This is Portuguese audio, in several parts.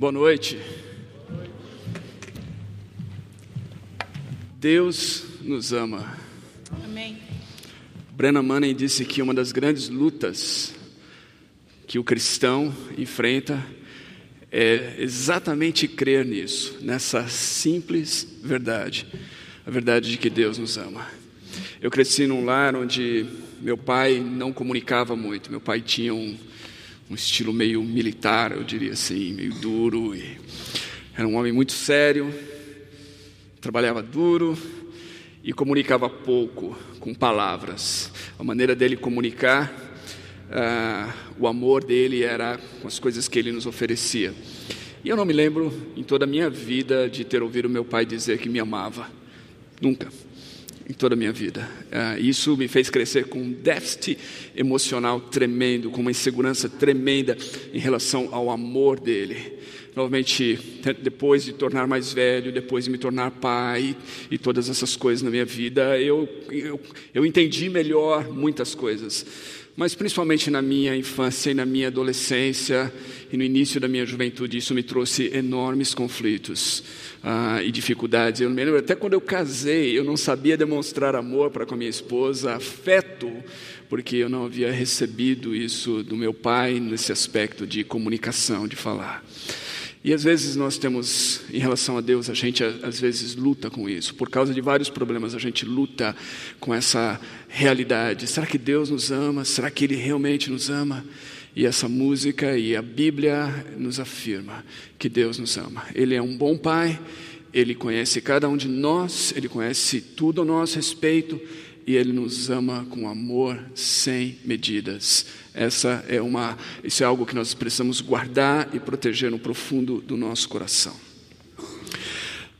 Boa noite. Deus nos ama. Amém. Brennan Manning disse que uma das grandes lutas que o cristão enfrenta é exatamente crer nisso, nessa simples verdade, a verdade de que Deus nos ama. Eu cresci num lar onde meu pai não comunicava muito, meu pai tinha um, um estilo meio militar, eu diria assim, meio duro, e era um homem muito sério, trabalhava duro e comunicava pouco com palavras. A maneira dele comunicar, uh, o amor dele era com as coisas que ele nos oferecia. E eu não me lembro em toda a minha vida de ter ouvido meu pai dizer que me amava. Nunca. Em toda a minha vida. Uh, isso me fez crescer com um déficit emocional tremendo, com uma insegurança tremenda em relação ao amor dele novamente, depois de tornar mais velho, depois de me tornar pai e todas essas coisas na minha vida, eu, eu, eu entendi melhor muitas coisas. Mas principalmente na minha infância e na minha adolescência e no início da minha juventude, isso me trouxe enormes conflitos ah, e dificuldades. Eu me lembro, até quando eu casei, eu não sabia demonstrar amor para com a minha esposa, afeto, porque eu não havia recebido isso do meu pai nesse aspecto de comunicação, de falar. E às vezes nós temos, em relação a Deus, a gente às vezes luta com isso. Por causa de vários problemas, a gente luta com essa realidade. Será que Deus nos ama? Será que Ele realmente nos ama? E essa música e a Bíblia nos afirma que Deus nos ama. Ele é um bom Pai, Ele conhece cada um de nós, Ele conhece tudo a nosso respeito e Ele nos ama com amor sem medidas. Essa é uma, isso é algo que nós precisamos guardar e proteger no profundo do nosso coração.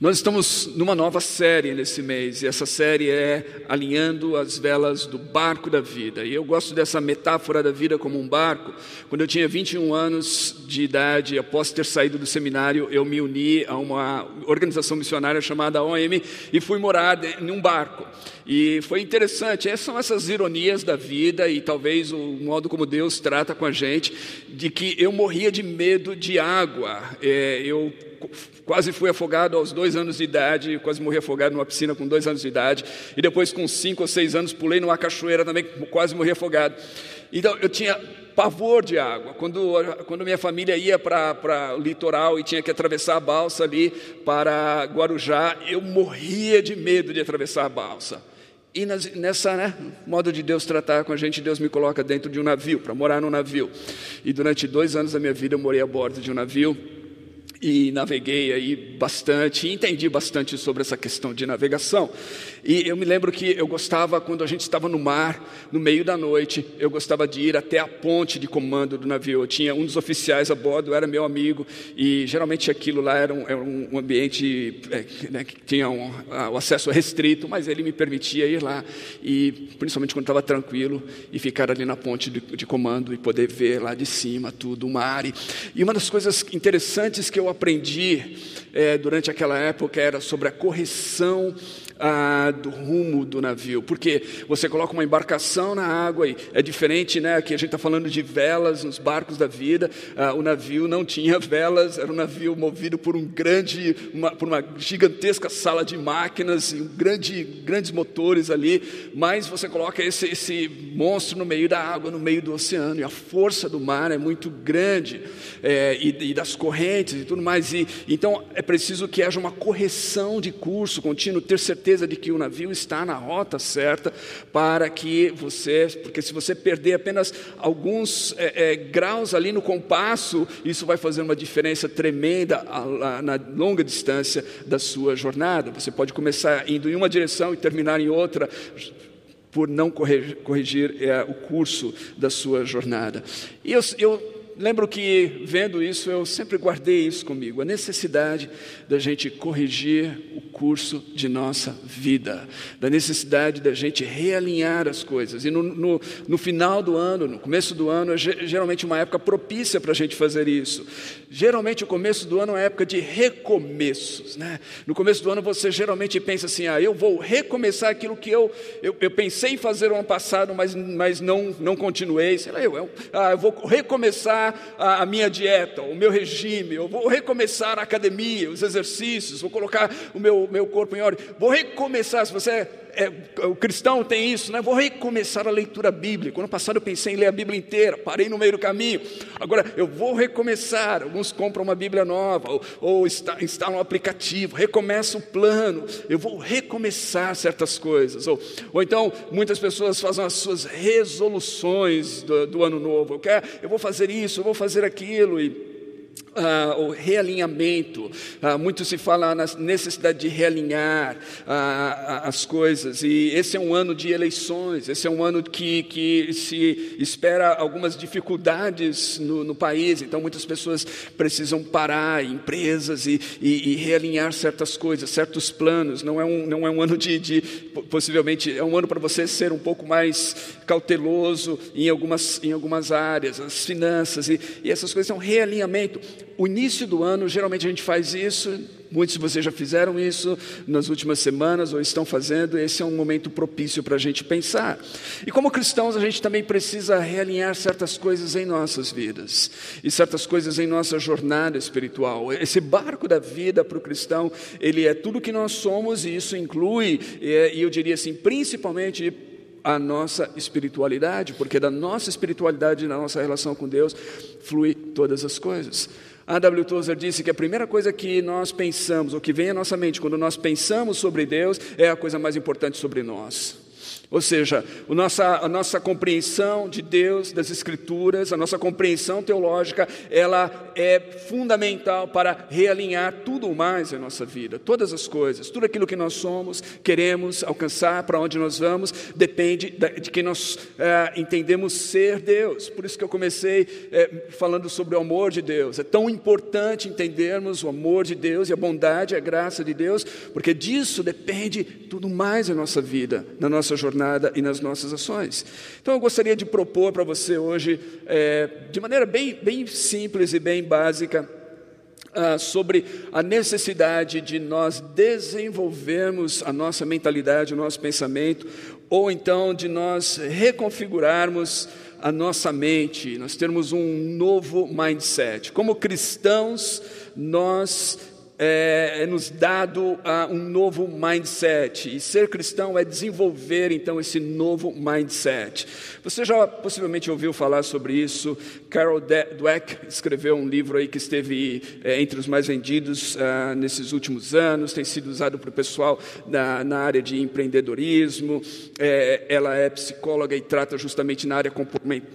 Nós estamos numa nova série nesse mês, e essa série é Alinhando as Velas do Barco da Vida. E eu gosto dessa metáfora da vida como um barco. Quando eu tinha 21 anos de idade, após ter saído do seminário, eu me uni a uma organização missionária chamada OM e fui morar em um barco. E foi interessante, são essas ironias da vida e talvez o modo como Deus trata com a gente, de que eu morria de medo de água. É, eu quase fui afogado aos dois anos de idade, quase morri afogado numa piscina com dois anos de idade, e depois com cinco ou seis anos pulei numa cachoeira também, quase morri afogado. Então eu tinha pavor de água. Quando, quando minha família ia para o litoral e tinha que atravessar a balsa ali para Guarujá, eu morria de medo de atravessar a balsa. E nessa né, modo de Deus tratar com a gente, Deus me coloca dentro de um navio, para morar no navio. E durante dois anos da minha vida eu morei a bordo de um navio e naveguei aí bastante, entendi bastante sobre essa questão de navegação. E eu me lembro que eu gostava, quando a gente estava no mar, no meio da noite, eu gostava de ir até a ponte de comando do navio. Eu tinha um dos oficiais a bordo, era meu amigo, e geralmente aquilo lá era um, era um ambiente é, né, que tinha um, o acesso restrito, mas ele me permitia ir lá, e principalmente quando estava tranquilo, e ficar ali na ponte de, de, comando e poder ver lá de cima tudo, o mar. E uma das coisas interessantes que eu aprendi é, durante aquela época era sobre a correção ah, do rumo do navio, porque você coloca uma embarcação na água e é diferente, né? Aqui a gente está falando de velas nos barcos da vida. Ah, o navio não tinha velas, era um navio movido por um grande, uma, por uma gigantesca sala de máquinas e um grande, grandes motores ali. Mas você coloca esse, esse monstro no meio da água, no meio do oceano e a força do mar é muito grande é, e, e das correntes e tudo mais. E então é preciso que haja uma correção de curso contínuo, ter certeza certeza de que o navio está na rota certa para que você, porque se você perder apenas alguns é, é, graus ali no compasso, isso vai fazer uma diferença tremenda na longa distância da sua jornada. Você pode começar indo em uma direção e terminar em outra por não corrigir, corrigir é, o curso da sua jornada. E eu, eu lembro que, vendo isso, eu sempre guardei isso comigo, a necessidade da gente corrigir o curso de nossa vida, da necessidade da gente realinhar as coisas. E no, no, no final do ano, no começo do ano, é geralmente uma época propícia para a gente fazer isso. Geralmente, o começo do ano é uma época de recomeços. Né? No começo do ano, você geralmente pensa assim: ah, eu vou recomeçar aquilo que eu, eu, eu pensei em fazer no ano passado, mas, mas não, não continuei. Sei lá, eu, eu, ah, eu vou recomeçar a, a minha dieta, o meu regime, eu vou recomeçar a academia, os exercícios, vou colocar o meu, meu corpo em ordem, vou recomeçar. Se você é, o cristão tem isso, né? Vou recomeçar a leitura bíblica. Ano passado eu pensei em ler a Bíblia inteira, parei no meio do caminho. Agora eu vou recomeçar. Alguns compram uma Bíblia nova, ou, ou instalam um aplicativo, recomeça o plano. Eu vou recomeçar certas coisas. Ou, ou então, muitas pessoas fazem as suas resoluções do, do ano novo. Eu, quero, eu vou fazer isso, eu vou fazer aquilo. E ah, o realinhamento, ah, muito se fala na necessidade de realinhar ah, as coisas, e esse é um ano de eleições, esse é um ano que, que se espera algumas dificuldades no, no país, então muitas pessoas precisam parar, empresas, e, e, e, realinhar certas coisas, certos planos. Não é um, não é um ano de, de possivelmente, é um ano para você ser um pouco mais cauteloso em algumas, em algumas áreas, as finanças, e, e essas coisas são realinhamento. O início do ano, geralmente a gente faz isso, muitos de vocês já fizeram isso nas últimas semanas ou estão fazendo, esse é um momento propício para a gente pensar. E como cristãos, a gente também precisa realinhar certas coisas em nossas vidas e certas coisas em nossa jornada espiritual. Esse barco da vida para o cristão, ele é tudo que nós somos e isso inclui, e eu diria assim, principalmente a nossa espiritualidade, porque da nossa espiritualidade da nossa relação com Deus flui todas as coisas. A W. Tozer disse que a primeira coisa que nós pensamos, ou que vem à nossa mente quando nós pensamos sobre Deus, é a coisa mais importante sobre nós. Ou seja, a nossa, a nossa compreensão de Deus, das Escrituras, a nossa compreensão teológica, ela é fundamental para realinhar tudo mais em nossa vida, todas as coisas, tudo aquilo que nós somos, queremos alcançar, para onde nós vamos, depende de que nós é, entendemos ser Deus. Por isso que eu comecei é, falando sobre o amor de Deus. É tão importante entendermos o amor de Deus e a bondade, a graça de Deus, porque disso depende tudo mais em nossa vida, na nossa jornada jornada e nas nossas ações. Então eu gostaria de propor para você hoje, é, de maneira bem, bem simples e bem básica, ah, sobre a necessidade de nós desenvolvermos a nossa mentalidade, o nosso pensamento, ou então de nós reconfigurarmos a nossa mente, nós termos um novo mindset. Como cristãos, nós é, é nos dado um novo mindset. E ser cristão é desenvolver então esse novo mindset. Você já possivelmente ouviu falar sobre isso. Carol Dweck escreveu um livro aí que esteve é, entre os mais vendidos uh, nesses últimos anos, tem sido usado para o pessoal na, na, área de empreendedorismo. É, ela é psicóloga e trata justamente na área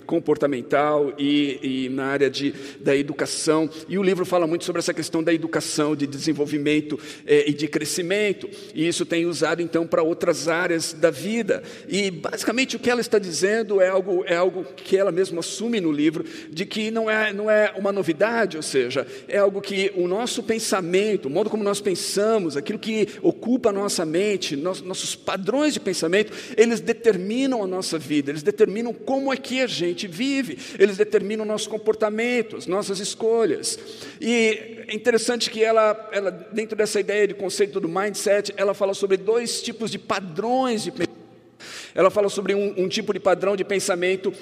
comportamental e, e na área de, da educação. E o livro fala muito sobre essa questão da educação, de desenvolvimento é, e de crescimento. E isso tem usado então para outras áreas da vida. E basicamente o que ela está dizendo é algo, é algo que ela mesma assume no livro, de que não é, não é uma novidade, ou seja, é algo que o nosso pensamento, o modo como nós pensamos, aquilo que ocupa a nossa mente, nossos padrões de pensamento, eles determinam a nossa vida, eles determinam como é que a gente vive, eles determinam o nosso comportamento, as nossas escolhas. E é interessante que ela, ela, dentro dessa ideia de conceito do mindset, ela fala sobre dois tipos de padrões de pensamento. Ela fala sobre um, um tipo de padrão de pensamento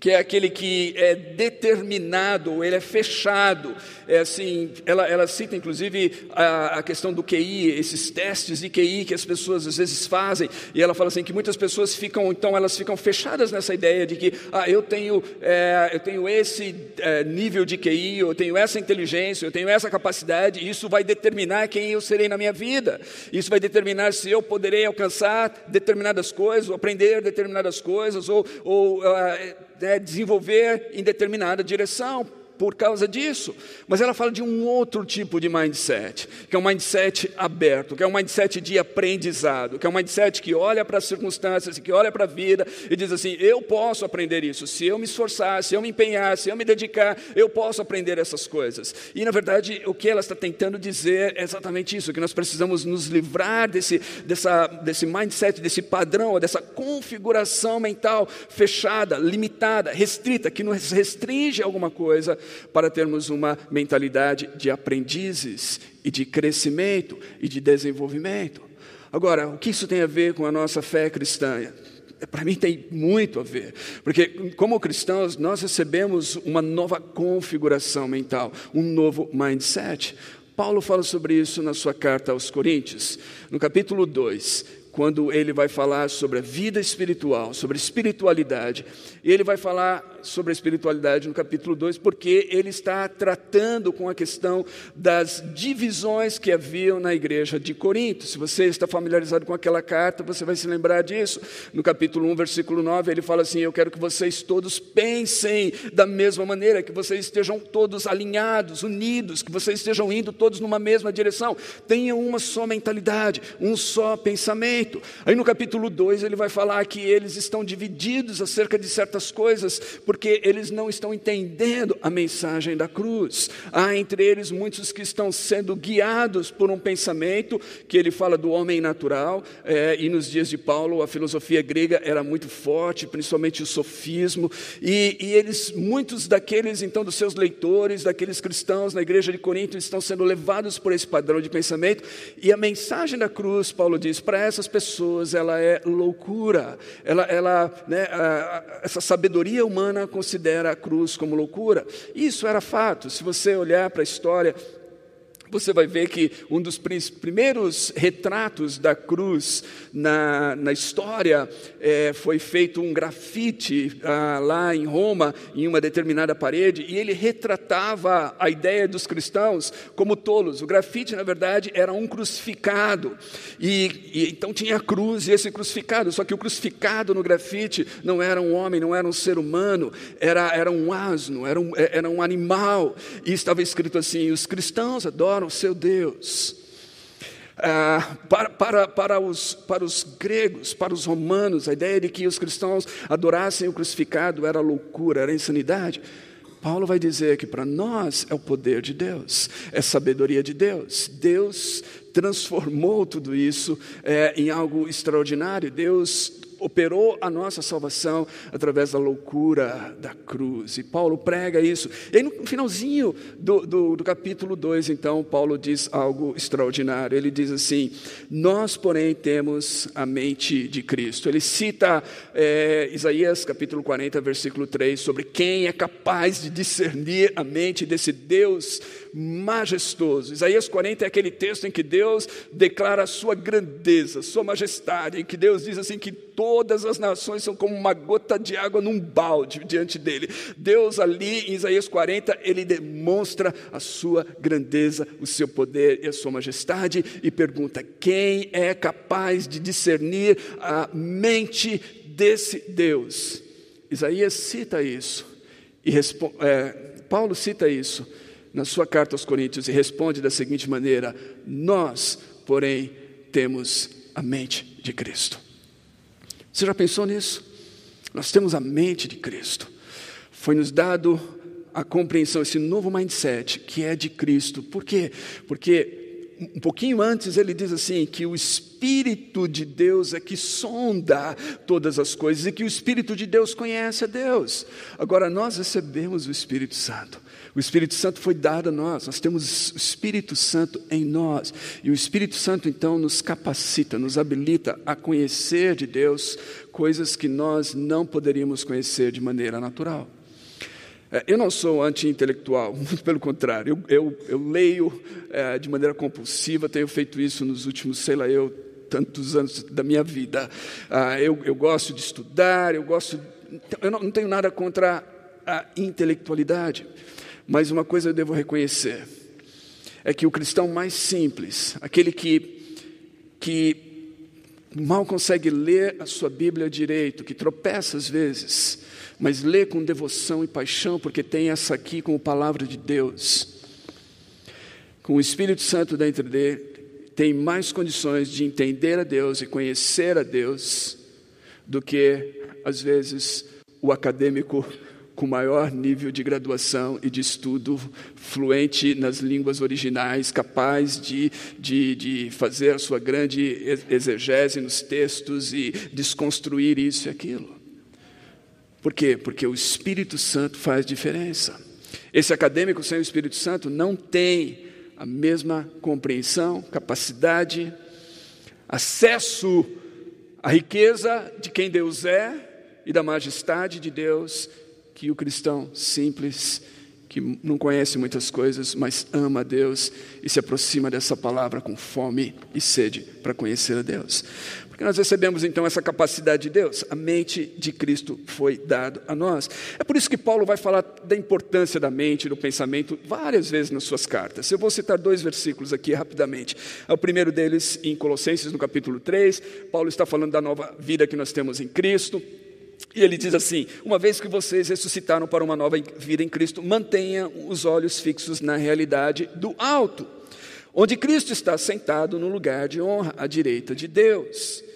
que é aquele que é determinado, ele é fechado. É assim, ela, ela cita inclusive a, a, questão do QI, esses testes de QI que as pessoas às vezes fazem, e ela fala assim que muitas pessoas ficam, então elas ficam fechadas nessa ideia de que ah, eu tenho, é, eu tenho esse é, nível de QI, eu tenho essa inteligência, eu tenho essa capacidade, e isso vai determinar quem eu serei na minha vida. Isso vai determinar se eu poderei alcançar determinadas coisas, ou aprender determinadas coisas, ou, ou ah, né, desenvolver em determinada direção por causa disso. Mas ela fala de um outro tipo de mindset, que é um mindset aberto, que é um mindset de aprendizado, que é um mindset que olha para as circunstâncias, que olha para a vida e diz assim: eu posso aprender isso. Se eu me esforçar, se eu me empenhar, se eu me dedicar, eu posso aprender essas coisas. E na verdade, o que ela está tentando dizer é exatamente isso: que nós precisamos nos livrar desse, dessa, desse mindset, desse padrão, dessa configuração mental fechada, limitada, restrita, que nos restringe alguma coisa para termos uma mentalidade de aprendizes e de crescimento e de desenvolvimento. Agora, o que isso tem a ver com a nossa fé cristã? para mim tem muito a ver, porque como cristãos nós recebemos uma nova configuração mental, um novo mindset. Paulo fala sobre isso na sua carta aos Coríntios, no capítulo 2 quando ele vai falar sobre a vida espiritual, sobre espiritualidade. E ele vai falar sobre a espiritualidade no capítulo 2, porque ele está tratando com a questão das divisões que haviam na igreja de Corinto. Se você está familiarizado com aquela carta, você vai se lembrar disso. No capítulo 1, versículo 9, ele fala assim: Eu quero que vocês todos pensem da mesma maneira, que vocês estejam todos alinhados, unidos, que vocês estejam indo todos numa mesma direção. Tenham uma só mentalidade, um só pensamento. Aí no capítulo 2 ele vai falar que eles estão divididos acerca de certas coisas, porque eles não estão entendendo a mensagem da cruz. Há entre eles muitos que estão sendo guiados por um pensamento que ele fala do homem natural, é, e nos dias de Paulo a filosofia grega era muito forte, principalmente o sofismo, e, e eles, muitos daqueles então dos seus leitores, daqueles cristãos na igreja de Corinto, estão sendo levados por esse padrão de pensamento, e a mensagem da cruz, Paulo diz, para essas pessoas, ela é loucura. Ela, ela, né, essa sabedoria humana considera a cruz como loucura. Isso era fato. Se você olhar para a história você vai ver que um dos primeiros retratos da cruz na, na história é, foi feito um grafite ah, lá em Roma, em uma determinada parede, e ele retratava a ideia dos cristãos como tolos. O grafite, na verdade, era um crucificado, e, e então tinha a cruz e esse crucificado, só que o crucificado no grafite não era um homem, não era um ser humano, era, era um asno, era um, era um animal, e estava escrito assim: os cristãos adoram o seu Deus. Ah, para, para, para, os, para os gregos, para os romanos, a ideia de que os cristãos adorassem o crucificado era loucura, era insanidade. Paulo vai dizer que para nós é o poder de Deus, é sabedoria de Deus. Deus transformou tudo isso é, em algo extraordinário. Deus operou a nossa salvação através da loucura da cruz. E Paulo prega isso. E aí, no finalzinho do, do, do capítulo 2, então, Paulo diz algo extraordinário. Ele diz assim: Nós, porém, temos a mente de Cristo. Ele cita é, Isaías capítulo 40, versículo 3, sobre quem é capaz de discernir a mente desse Deus majestoso. Isaías 40 é aquele texto em que Deus declara a sua grandeza, sua majestade, em que Deus diz assim que todas as nações são como uma gota de água num balde diante dele. Deus ali em Isaías 40, ele demonstra a sua grandeza, o seu poder e a sua majestade e pergunta: quem é capaz de discernir a mente desse Deus? Isaías cita isso e é, Paulo cita isso na sua carta aos Coríntios e responde da seguinte maneira: Nós, porém, temos a mente de Cristo. Você já pensou nisso? Nós temos a mente de Cristo. Foi nos dado a compreensão, esse novo mindset que é de Cristo. Por quê? Porque um pouquinho antes ele diz assim: que o Espírito de Deus é que sonda todas as coisas e que o Espírito de Deus conhece a Deus. Agora nós recebemos o Espírito Santo. O Espírito Santo foi dado a nós, nós temos o Espírito Santo em nós. E o Espírito Santo então nos capacita, nos habilita a conhecer de Deus coisas que nós não poderíamos conhecer de maneira natural. É, eu não sou anti-intelectual, muito pelo contrário. Eu, eu, eu leio é, de maneira compulsiva, tenho feito isso nos últimos, sei lá, eu, tantos anos da minha vida. Ah, eu, eu gosto de estudar, eu gosto. Eu não, não tenho nada contra a intelectualidade, mas uma coisa eu devo reconhecer: é que o cristão mais simples, aquele que, que mal consegue ler a sua Bíblia direito, que tropeça às vezes, mas lê com devoção e paixão, porque tem essa aqui como palavra de Deus. Com o Espírito Santo dentro dele, tem mais condições de entender a Deus e conhecer a Deus do que, às vezes, o acadêmico com maior nível de graduação e de estudo, fluente nas línguas originais, capaz de, de, de fazer a sua grande exegese nos textos e desconstruir isso e aquilo. Por quê? Porque o Espírito Santo faz diferença. Esse acadêmico sem o Espírito Santo não tem a mesma compreensão, capacidade, acesso a riqueza de quem Deus é e da majestade de Deus que o cristão simples que não conhece muitas coisas, mas ama a Deus e se aproxima dessa palavra com fome e sede para conhecer a Deus. Porque nós recebemos então essa capacidade de Deus, a mente de Cristo foi dado a nós. É por isso que Paulo vai falar da importância da mente, do pensamento, várias vezes nas suas cartas. Eu vou citar dois versículos aqui rapidamente. O primeiro deles em Colossenses, no capítulo 3, Paulo está falando da nova vida que nós temos em Cristo. E ele diz assim: Uma vez que vocês ressuscitaram para uma nova vida em Cristo, mantenha os olhos fixos na realidade do alto, onde Cristo está sentado no lugar de honra, à direita de Deus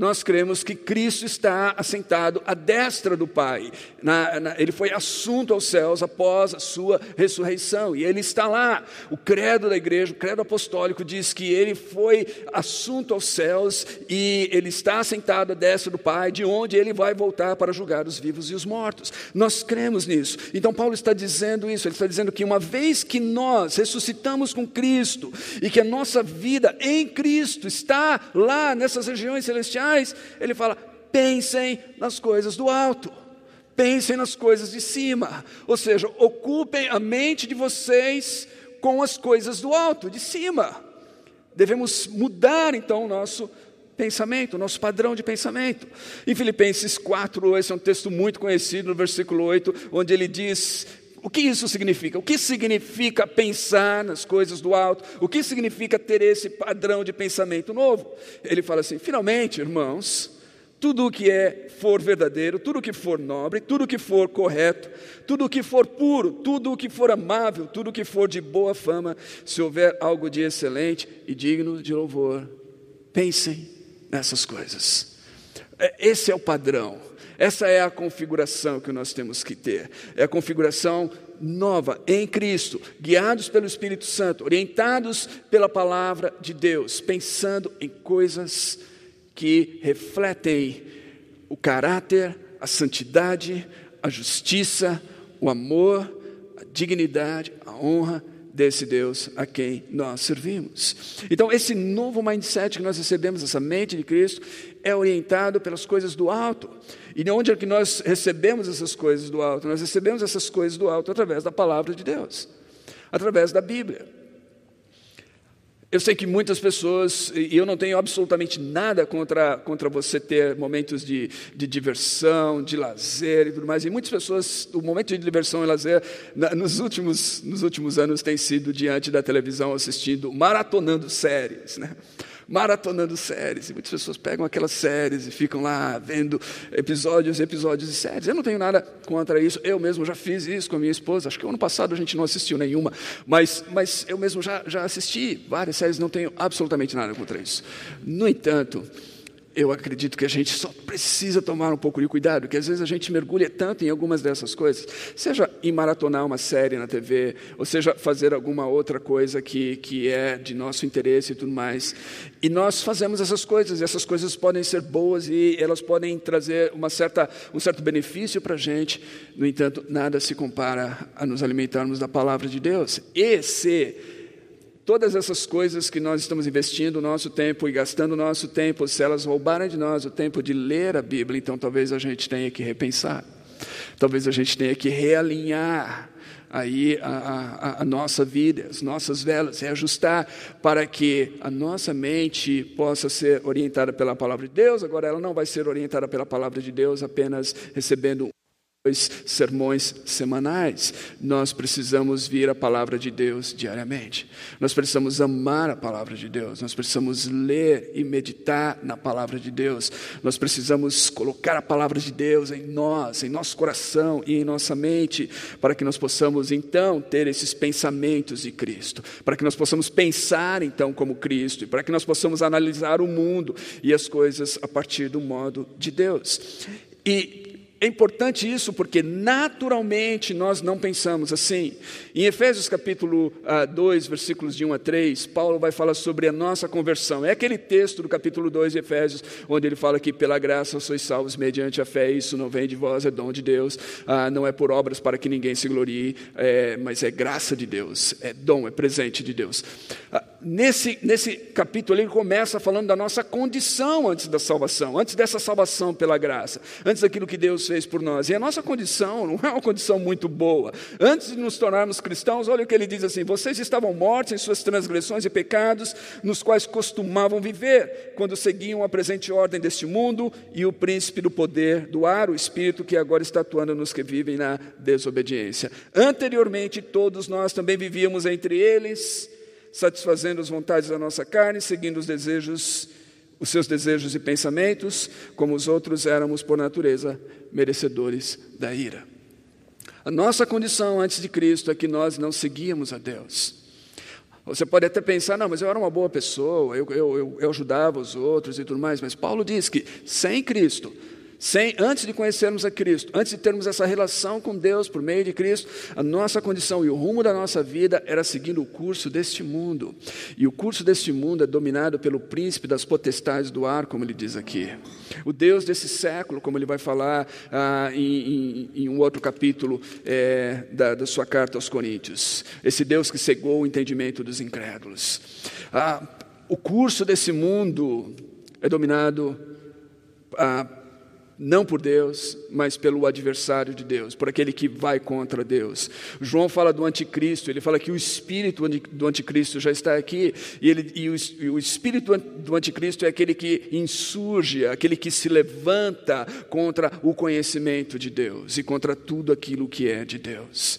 nós cremos que Cristo está assentado à destra do Pai. Na, na, ele foi assunto aos céus após a sua ressurreição, e ele está lá. O credo da igreja, o credo apostólico, diz que ele foi assunto aos céus e ele está assentado à destra do Pai, de onde ele vai voltar para julgar os vivos e os mortos. Nós cremos nisso. Então, Paulo está dizendo isso, ele está dizendo que uma vez que nós ressuscitamos com Cristo e que a nossa vida em Cristo está lá nessas regiões celestiais, ele fala: pensem nas coisas do alto, pensem nas coisas de cima, ou seja, ocupem a mente de vocês com as coisas do alto, de cima. Devemos mudar então o nosso pensamento, o nosso padrão de pensamento. Em Filipenses 4, esse é um texto muito conhecido, no versículo 8, onde ele diz o que isso significa? O que significa pensar nas coisas do alto? O que significa ter esse padrão de pensamento novo? Ele fala assim: finalmente, irmãos, tudo o que é for verdadeiro, tudo o que for nobre, tudo o que for correto, tudo o que for puro, tudo o que for amável, tudo o que for de boa fama, se houver algo de excelente e digno de louvor, pensem nessas coisas. É, esse é o padrão. Essa é a configuração que nós temos que ter. É a configuração nova em Cristo, guiados pelo Espírito Santo, orientados pela palavra de Deus, pensando em coisas que refletem o caráter, a santidade, a justiça, o amor, a dignidade, a honra desse Deus a quem nós servimos. Então, esse novo mindset que nós recebemos, essa mente de Cristo, é orientado pelas coisas do alto. E de onde é que nós recebemos essas coisas do alto? Nós recebemos essas coisas do alto através da palavra de Deus, através da Bíblia. Eu sei que muitas pessoas, e eu não tenho absolutamente nada contra, contra você ter momentos de, de diversão, de lazer e tudo mais, e muitas pessoas, o momento de diversão e lazer, na, nos, últimos, nos últimos anos, tem sido diante da televisão assistindo, maratonando séries. Né? Maratonando séries. E muitas pessoas pegam aquelas séries e ficam lá vendo episódios e episódios de séries. Eu não tenho nada contra isso. Eu mesmo já fiz isso com a minha esposa. Acho que ano passado a gente não assistiu nenhuma. Mas, mas eu mesmo já, já assisti várias séries. Não tenho absolutamente nada contra isso. No entanto, eu acredito que a gente só precisa tomar um pouco de cuidado, que às vezes a gente mergulha tanto em algumas dessas coisas, seja em maratonar uma série na TV, ou seja fazer alguma outra coisa que, que é de nosso interesse e tudo mais. E nós fazemos essas coisas, e essas coisas podem ser boas e elas podem trazer uma certa, um certo benefício para a gente, no entanto, nada se compara a nos alimentarmos da palavra de Deus. E se todas essas coisas que nós estamos investindo o nosso tempo e gastando o nosso tempo, se elas roubarem de nós o tempo de ler a Bíblia, então talvez a gente tenha que repensar, talvez a gente tenha que realinhar aí a, a, a, nossa vida, as nossas velas, reajustar para que a nossa mente possa ser orientada pela palavra de Deus. Agora, ela não vai ser orientada pela palavra de Deus apenas recebendo dois sermões semanais. Nós precisamos vir a palavra de Deus diariamente. Nós precisamos amar a palavra de Deus. Nós precisamos ler e meditar na palavra de Deus. Nós precisamos colocar a palavra de Deus em nós, em nosso coração e em nossa mente, para que nós possamos então ter esses pensamentos de Cristo, para que nós possamos pensar então como Cristo, e para que nós possamos analisar o mundo e as coisas a partir do modo de Deus. E é importante isso porque naturalmente nós não pensamos assim. Em Efésios capítulo 2, ah, versículos de 1 a 3, Paulo vai falar sobre a nossa conversão. É aquele texto do capítulo 2 de Efésios, onde ele fala que pela graça sois salvos mediante a fé, isso não vem de vós, é dom de Deus, ah, não é por obras para que ninguém se glorie, é, mas é graça de Deus, é dom, é presente de Deus. Ah, nesse, nesse capítulo, ele começa falando da nossa condição antes da salvação, antes dessa salvação pela graça, antes daquilo que Deus fez por nós. E a nossa condição não é uma condição muito boa. Antes de nos tornarmos cristãos, olha o que ele diz assim: vocês estavam mortos em suas transgressões e pecados, nos quais costumavam viver, quando seguiam a presente ordem deste mundo e o príncipe do poder do ar, o espírito que agora está atuando nos que vivem na desobediência. Anteriormente, todos nós também vivíamos entre eles satisfazendo as vontades da nossa carne, seguindo os desejos, os seus desejos e pensamentos, como os outros éramos por natureza merecedores da ira. A nossa condição antes de Cristo é que nós não seguíamos a Deus. Você pode até pensar, não, mas eu era uma boa pessoa, eu, eu, eu, ajudava os outros e tudo mais, mas Paulo diz que sem Cristo sem, antes de conhecermos a Cristo, antes de termos essa relação com Deus por meio de Cristo, a nossa condição e o rumo da nossa vida era seguindo o curso deste mundo. E o curso deste mundo é dominado pelo príncipe das potestades do ar, como ele diz aqui. O Deus desse século, como ele vai falar ah, em, em, em, um outro capítulo é, da, da, sua carta aos Coríntios. Esse Deus que cegou o entendimento dos incrédulos. Ah, o curso desse mundo é dominado ah, não por Deus, mas pelo adversário de Deus, por aquele que vai contra Deus. João fala do anticristo, ele fala que o espírito do anticristo já está aqui, e, ele, e, o, e o espírito do anticristo é aquele que insurge, aquele que se levanta contra o conhecimento de Deus e contra tudo aquilo que é de Deus.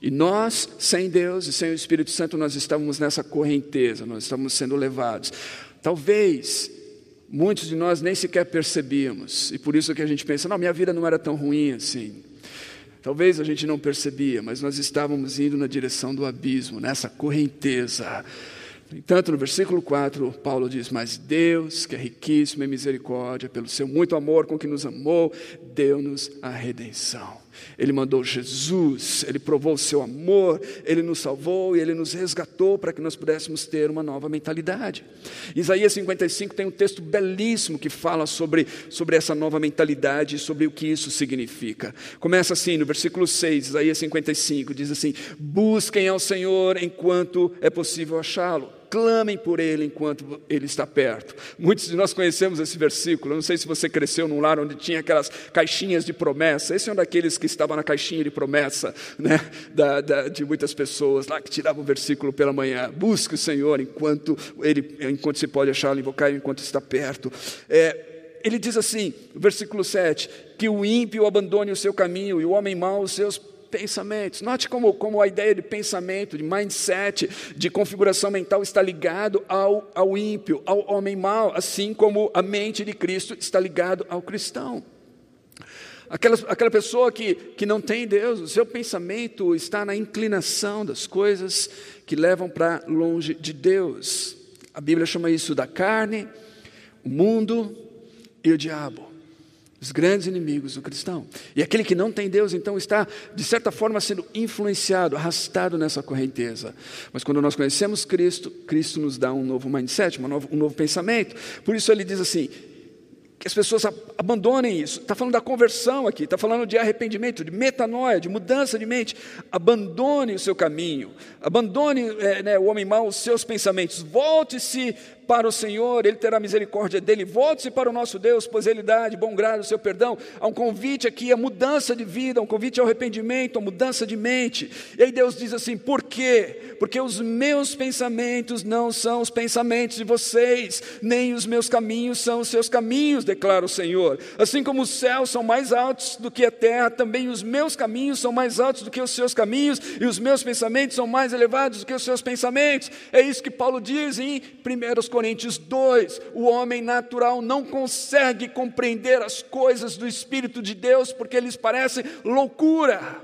E nós, sem Deus e sem o Espírito Santo, nós estamos nessa correnteza, nós estamos sendo levados. Talvez muitos de nós nem sequer percebíamos, e por isso que a gente pensa: não, minha vida não era tão ruim assim. Talvez a gente não percebia, mas nós estávamos indo na direção do abismo, nessa correnteza. No entanto, no versículo 4, Paulo diz: Mas Deus, que é riquíssimo em misericórdia, pelo seu muito amor com que nos amou, deu-nos a redenção. Ele mandou Jesus, ele provou o seu amor, ele nos salvou e ele nos resgatou para que nós pudéssemos ter uma nova mentalidade. Isaías 55 tem um texto belíssimo que fala sobre, sobre essa nova mentalidade e sobre o que isso significa. Começa assim, no versículo 6, Isaías 55, diz assim: Busquem ao Senhor enquanto é possível achá-lo clamem por Ele enquanto Ele está perto. Muitos de nós conhecemos esse versículo. Não sei se você cresceu num lar onde tinha aquelas caixinhas de promessa. Esse é um daqueles que estava na caixinha de promessa né, da, da, de muitas pessoas lá que tiravam o versículo pela manhã. Busque o Senhor enquanto Ele, enquanto se pode achá-lo, invocar enquanto está perto. É, ele diz assim, versículo 7, que o ímpio abandone o seu caminho e o homem mau os seus pensamentos. Note como, como a ideia de pensamento, de mindset, de configuração mental está ligado ao, ao ímpio, ao homem mau, assim como a mente de Cristo está ligado ao cristão. Aquela, aquela pessoa que, que não tem Deus, o seu pensamento está na inclinação das coisas que levam para longe de Deus. A Bíblia chama isso da carne, o mundo e o diabo os grandes inimigos do cristão. E aquele que não tem Deus, então, está, de certa forma, sendo influenciado, arrastado nessa correnteza. Mas quando nós conhecemos Cristo, Cristo nos dá um novo mindset, um novo, um novo pensamento. Por isso ele diz assim: que as pessoas abandonem isso. Está falando da conversão aqui, está falando de arrependimento, de metanoia, de mudança de mente. Abandone o seu caminho, abandone é, né, o homem mau, os seus pensamentos, volte-se para o Senhor, Ele terá misericórdia dele. Volte-se para o nosso Deus, pois Ele dá de bom grado o seu perdão. Há um convite aqui a mudança de vida, um convite ao arrependimento, a mudança de mente. E aí Deus diz assim: por quê? Porque os meus pensamentos não são os pensamentos de vocês, nem os meus caminhos são os seus caminhos, declara o Senhor. Assim como os céus são mais altos do que a terra, também os meus caminhos são mais altos do que os seus caminhos, e os meus pensamentos são mais elevados do que os seus pensamentos. É isso que Paulo diz em 1 Coríntios 2, o homem natural não consegue compreender as coisas do Espírito de Deus porque lhes parece loucura,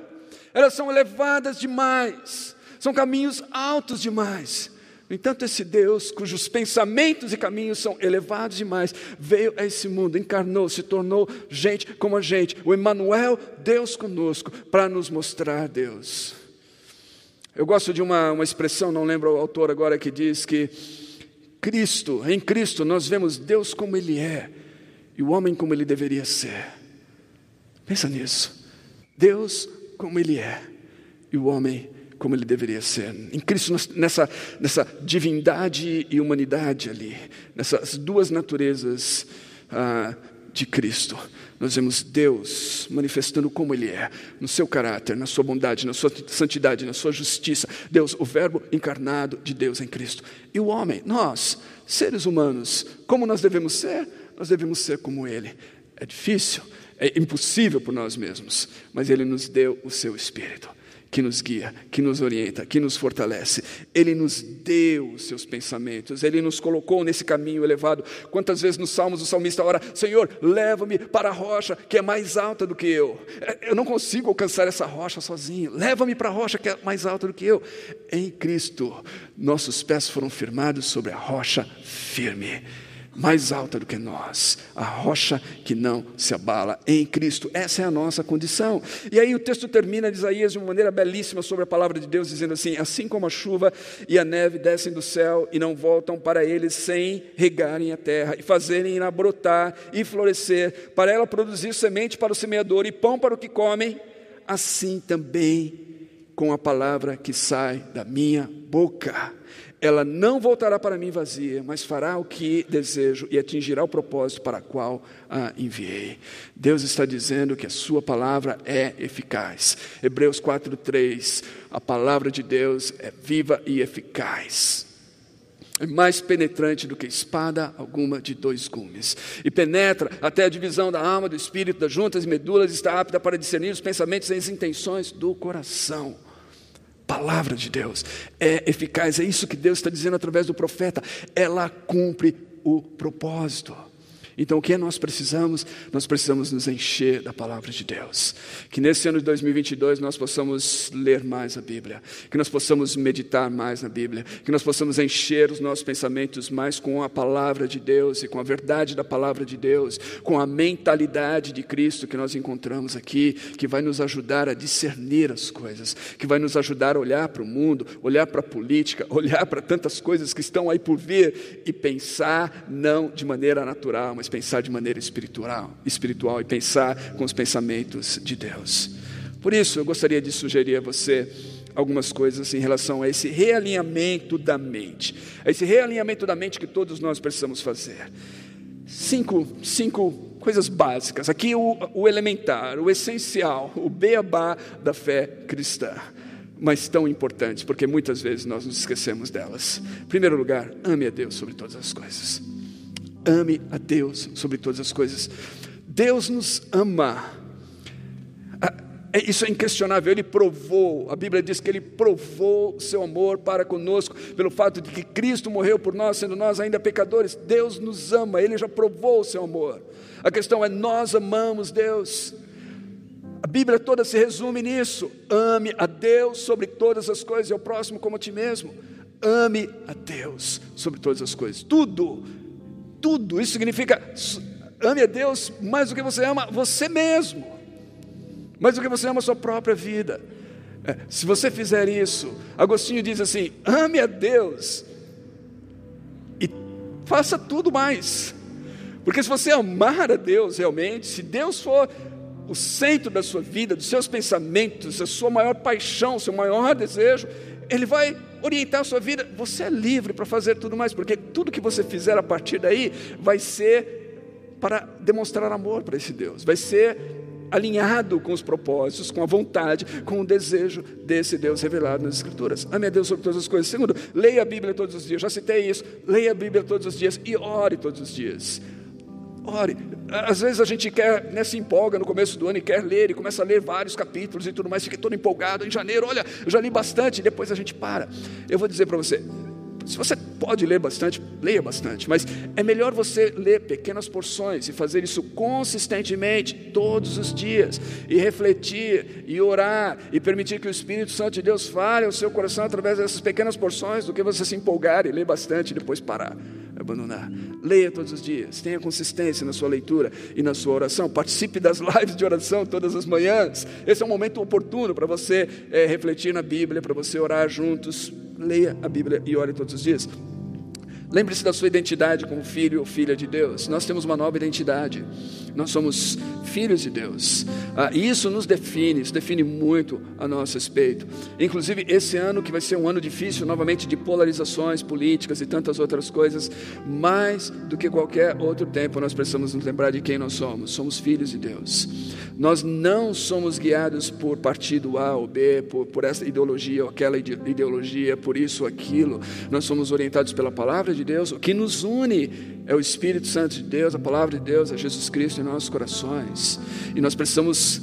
elas são elevadas demais, são caminhos altos demais. No entanto, esse Deus, cujos pensamentos e caminhos são elevados demais, veio a esse mundo, encarnou, se tornou gente como a gente, o Emmanuel, Deus conosco, para nos mostrar Deus. Eu gosto de uma, uma expressão, não lembro o autor agora, que diz que Cristo, em Cristo, nós vemos Deus como Ele é e o homem como ele deveria ser. Pensa nisso. Deus como Ele é e o homem como ele deveria ser. Em Cristo, nessa, nessa divindade e humanidade ali, nessas duas naturezas ah, de Cristo, nós vemos Deus manifestando como Ele é, no seu caráter, na sua bondade, na sua santidade, na sua justiça. Deus, o Verbo encarnado de Deus em Cristo. E o homem, nós, seres humanos, como nós devemos ser? Nós devemos ser como Ele. É difícil, é impossível por nós mesmos, mas Ele nos deu o seu Espírito que nos guia, que nos orienta, que nos fortalece. Ele nos deu os seus pensamentos, ele nos colocou nesse caminho elevado. Quantas vezes nos Salmos o salmista ora: Senhor, leva-me para a rocha que é mais alta do que eu. É, eu não consigo alcançar essa rocha sozinho. Leva-me para a rocha que é mais alta do que eu. Em Cristo, nossos pés foram firmados sobre a rocha firme mais alta do que nós, a rocha que não se abala em Cristo. Essa é a nossa condição. E aí o texto termina de Isaías de uma maneira belíssima sobre a palavra de Deus, dizendo assim: Assim como a chuva e a neve descem do céu e não voltam para eles sem regarem a terra e fazerem-na brotar e florescer, para ela produzir semente para o semeador e pão para o que comem, assim também com a palavra que sai da minha boca ela não voltará para mim vazia, mas fará o que desejo e atingirá o propósito para qual a enviei. Deus está dizendo que a sua palavra é eficaz. Hebreus 4:3, a palavra de Deus é viva e eficaz. É mais penetrante do que espada alguma de dois gumes, e penetra até a divisão da alma, do espírito, das juntas e medulas, está apta para discernir os pensamentos e as intenções do coração palavra de Deus é eficaz, é isso que Deus está dizendo através do profeta, ela cumpre o propósito. Então, o que nós precisamos? Nós precisamos nos encher da palavra de Deus. Que nesse ano de 2022 nós possamos ler mais a Bíblia, que nós possamos meditar mais na Bíblia, que nós possamos encher os nossos pensamentos mais com a palavra de Deus e com a verdade da palavra de Deus, com a mentalidade de Cristo que nós encontramos aqui, que vai nos ajudar a discernir as coisas, que vai nos ajudar a olhar para o mundo, olhar para a política, olhar para tantas coisas que estão aí por vir e pensar não de maneira natural, mas mas pensar de maneira espiritual, espiritual e pensar com os pensamentos de Deus. Por isso, eu gostaria de sugerir a você algumas coisas em relação a esse realinhamento da mente, a esse realinhamento da mente que todos nós precisamos fazer. Cinco, cinco coisas básicas. Aqui o, o elementar, o essencial, o beabá da fé cristã mas tão importantes, porque muitas vezes nós nos esquecemos delas. Em primeiro lugar, ame a Deus sobre todas as coisas. Ame a Deus sobre todas as coisas. Deus nos ama. Ah, é, isso é inquestionável, Ele provou, a Bíblia diz que Ele provou seu amor para conosco, pelo fato de que Cristo morreu por nós, sendo nós ainda pecadores. Deus nos ama, Ele já provou o seu amor. A questão é: nós amamos Deus. A Bíblia toda se resume nisso: ame a Deus sobre todas as coisas e ao próximo como a ti mesmo. Ame a Deus sobre todas as coisas. Tudo tudo. Isso significa ame a Deus mais do que você ama você mesmo, mais do que você ama a sua própria vida. É, se você fizer isso, Agostinho diz assim: ame a Deus e faça tudo mais. Porque se você amar a Deus realmente, se Deus for o centro da sua vida, dos seus pensamentos, a sua maior paixão, seu maior desejo, Ele vai orientar a sua vida. Você é livre para fazer tudo mais, porque tudo que você fizer a partir daí vai ser para demonstrar amor para esse Deus, vai ser alinhado com os propósitos, com a vontade, com o desejo desse Deus revelado nas Escrituras. Ame a Deus sobre todas as coisas. Segundo, leia a Bíblia todos os dias. Já citei isso. Leia a Bíblia todos os dias e ore todos os dias. Ore. Às vezes a gente quer, né, se empolga no começo do ano e quer ler, e começa a ler vários capítulos e tudo mais, fica todo empolgado. Em janeiro, olha, eu já li bastante, e depois a gente para. Eu vou dizer para você: se você pode ler bastante, leia bastante, mas é melhor você ler pequenas porções e fazer isso consistentemente todos os dias, e refletir, e orar, e permitir que o Espírito Santo de Deus fale ao seu coração através dessas pequenas porções, do que você se empolgar e ler bastante e depois parar abandonar. Leia todos os dias, tenha consistência na sua leitura e na sua oração. Participe das lives de oração todas as manhãs. Esse é um momento oportuno para você é, refletir na Bíblia, para você orar juntos. Leia a Bíblia e ore todos os dias. Lembre-se da sua identidade como filho ou filha de Deus. Nós temos uma nova identidade. Nós somos filhos de Deus. Ah, e isso nos define, isso define muito a nosso respeito. Inclusive, esse ano que vai ser um ano difícil, novamente, de polarizações políticas e tantas outras coisas, mais do que qualquer outro tempo, nós precisamos nos lembrar de quem nós somos. Somos filhos de Deus. Nós não somos guiados por partido A ou B, por, por essa ideologia ou aquela ideologia, por isso ou aquilo. Nós somos orientados pela palavra de Deus. O que nos une é o Espírito Santo de Deus, a palavra de Deus, é Jesus Cristo em nossos corações. E nós precisamos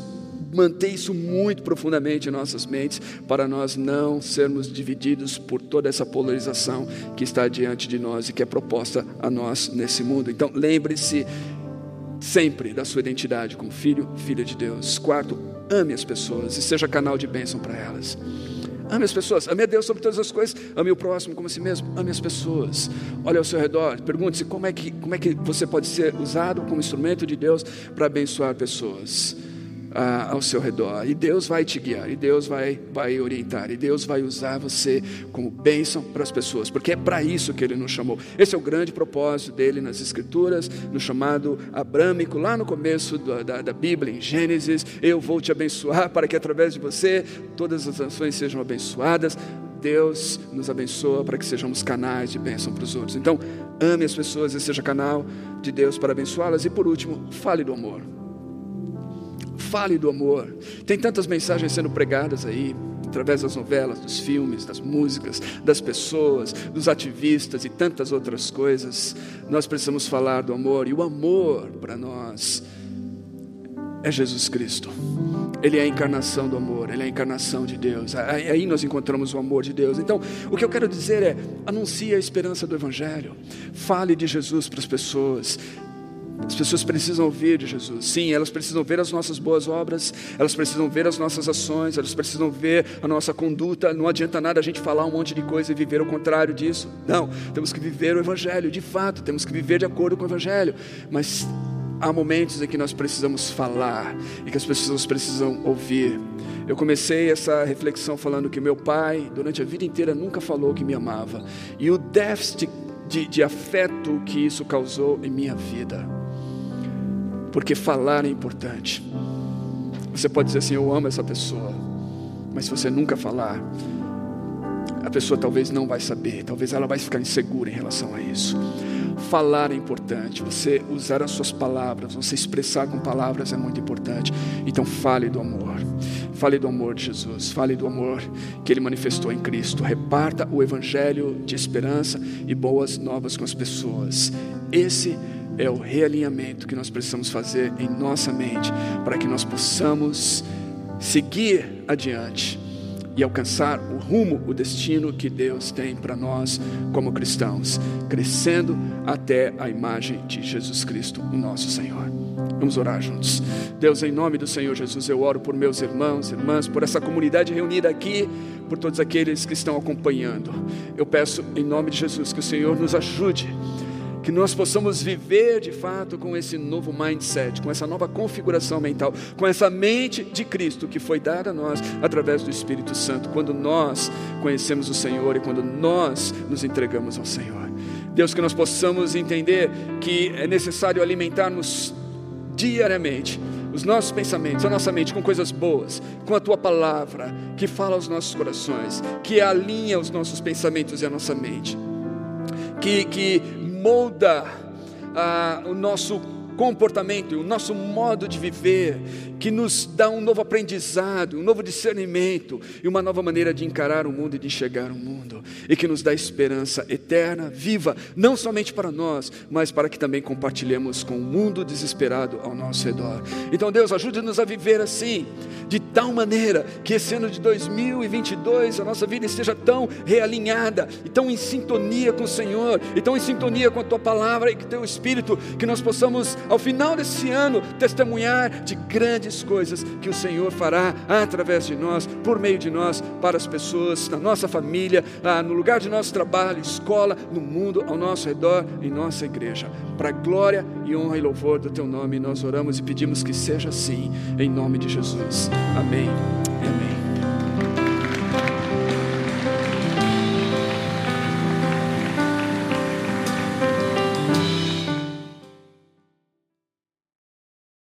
manter isso muito profundamente em nossas mentes para nós não sermos divididos por toda essa polarização que está diante de nós e que é proposta a nós nesse mundo. Então, lembre-se sempre da sua identidade como filho, filha de Deus. Quarto, ame as pessoas e seja canal de bênção para elas. Ame as pessoas, ame a Deus sobre todas as coisas, ame o próximo como a si mesmo, ame as pessoas. Olhe ao seu redor, pergunte-se como é que, como é que você pode ser usado como instrumento de Deus para abençoar pessoas ah, ao seu redor. E Deus vai te guiar, e Deus vai, vai orientar, e Deus vai usar você como bênção para as pessoas, porque é para isso que Ele nos chamou. Esse é o grande propósito dele nas Escrituras, no chamado abrâmico, lá no começo da, da, da Bíblia, em Gênesis: Eu vou te abençoar para que através de você todas as nações sejam abençoadas. Deus nos abençoa para que sejamos canais de bênção para os outros. Então, ame as pessoas e seja canal de Deus para abençoá-las. E por último, fale do amor. Fale do amor. Tem tantas mensagens sendo pregadas aí, através das novelas, dos filmes, das músicas, das pessoas, dos ativistas e tantas outras coisas. Nós precisamos falar do amor, e o amor para nós é Jesus Cristo. Ele é a encarnação do amor, ele é a encarnação de Deus. Aí nós encontramos o amor de Deus. Então, o que eu quero dizer é: anuncie a esperança do Evangelho, fale de Jesus para as pessoas, as pessoas precisam ouvir de Jesus. Sim, elas precisam ver as nossas boas obras, elas precisam ver as nossas ações, elas precisam ver a nossa conduta. Não adianta nada a gente falar um monte de coisa e viver o contrário disso. Não, temos que viver o Evangelho, de fato, temos que viver de acordo com o Evangelho. Mas há momentos em que nós precisamos falar e que as pessoas precisam ouvir. Eu comecei essa reflexão falando que meu pai, durante a vida inteira, nunca falou que me amava. E o déficit de, de afeto que isso causou em minha vida porque falar é importante. Você pode dizer assim: Eu amo essa pessoa, mas se você nunca falar, a pessoa talvez não vai saber, talvez ela vai ficar insegura em relação a isso. Falar é importante, você usar as suas palavras, você expressar com palavras é muito importante. Então fale do amor, fale do amor de Jesus, fale do amor que Ele manifestou em Cristo. Reparta o Evangelho de esperança e boas novas com as pessoas. Esse é é o realinhamento que nós precisamos fazer em nossa mente para que nós possamos seguir adiante e alcançar o rumo, o destino que Deus tem para nós como cristãos, crescendo até a imagem de Jesus Cristo, o nosso Senhor. Vamos orar juntos. Deus, em nome do Senhor Jesus, eu oro por meus irmãos, irmãs, por essa comunidade reunida aqui, por todos aqueles que estão acompanhando. Eu peço em nome de Jesus que o Senhor nos ajude que nós possamos viver de fato com esse novo mindset, com essa nova configuração mental, com essa mente de Cristo que foi dada a nós através do Espírito Santo, quando nós conhecemos o Senhor e quando nós nos entregamos ao Senhor. Deus, que nós possamos entender que é necessário alimentarmos diariamente os nossos pensamentos, a nossa mente com coisas boas, com a tua palavra que fala aos nossos corações, que alinha os nossos pensamentos e a nossa mente, que, que molda ah, o nosso comportamento, o nosso modo de viver, que nos dá um novo aprendizado, um novo discernimento e uma nova maneira de encarar o mundo e de enxergar o mundo, e que nos dá esperança eterna, viva, não somente para nós, mas para que também compartilhemos com o mundo desesperado ao nosso redor. Então, Deus, ajude-nos a viver assim, de tal maneira que esse ano de 2022 a nossa vida esteja tão realinhada, e tão em sintonia com o Senhor, e tão em sintonia com a tua palavra e com o teu espírito, que nós possamos, ao final desse ano, testemunhar de grandes grandes coisas que o Senhor fará através de nós, por meio de nós, para as pessoas, na nossa família, no lugar de nosso trabalho, escola, no mundo, ao nosso redor, em nossa igreja. Para glória e honra e louvor do Teu nome, nós oramos e pedimos que seja assim, em nome de Jesus. Amém. Amém.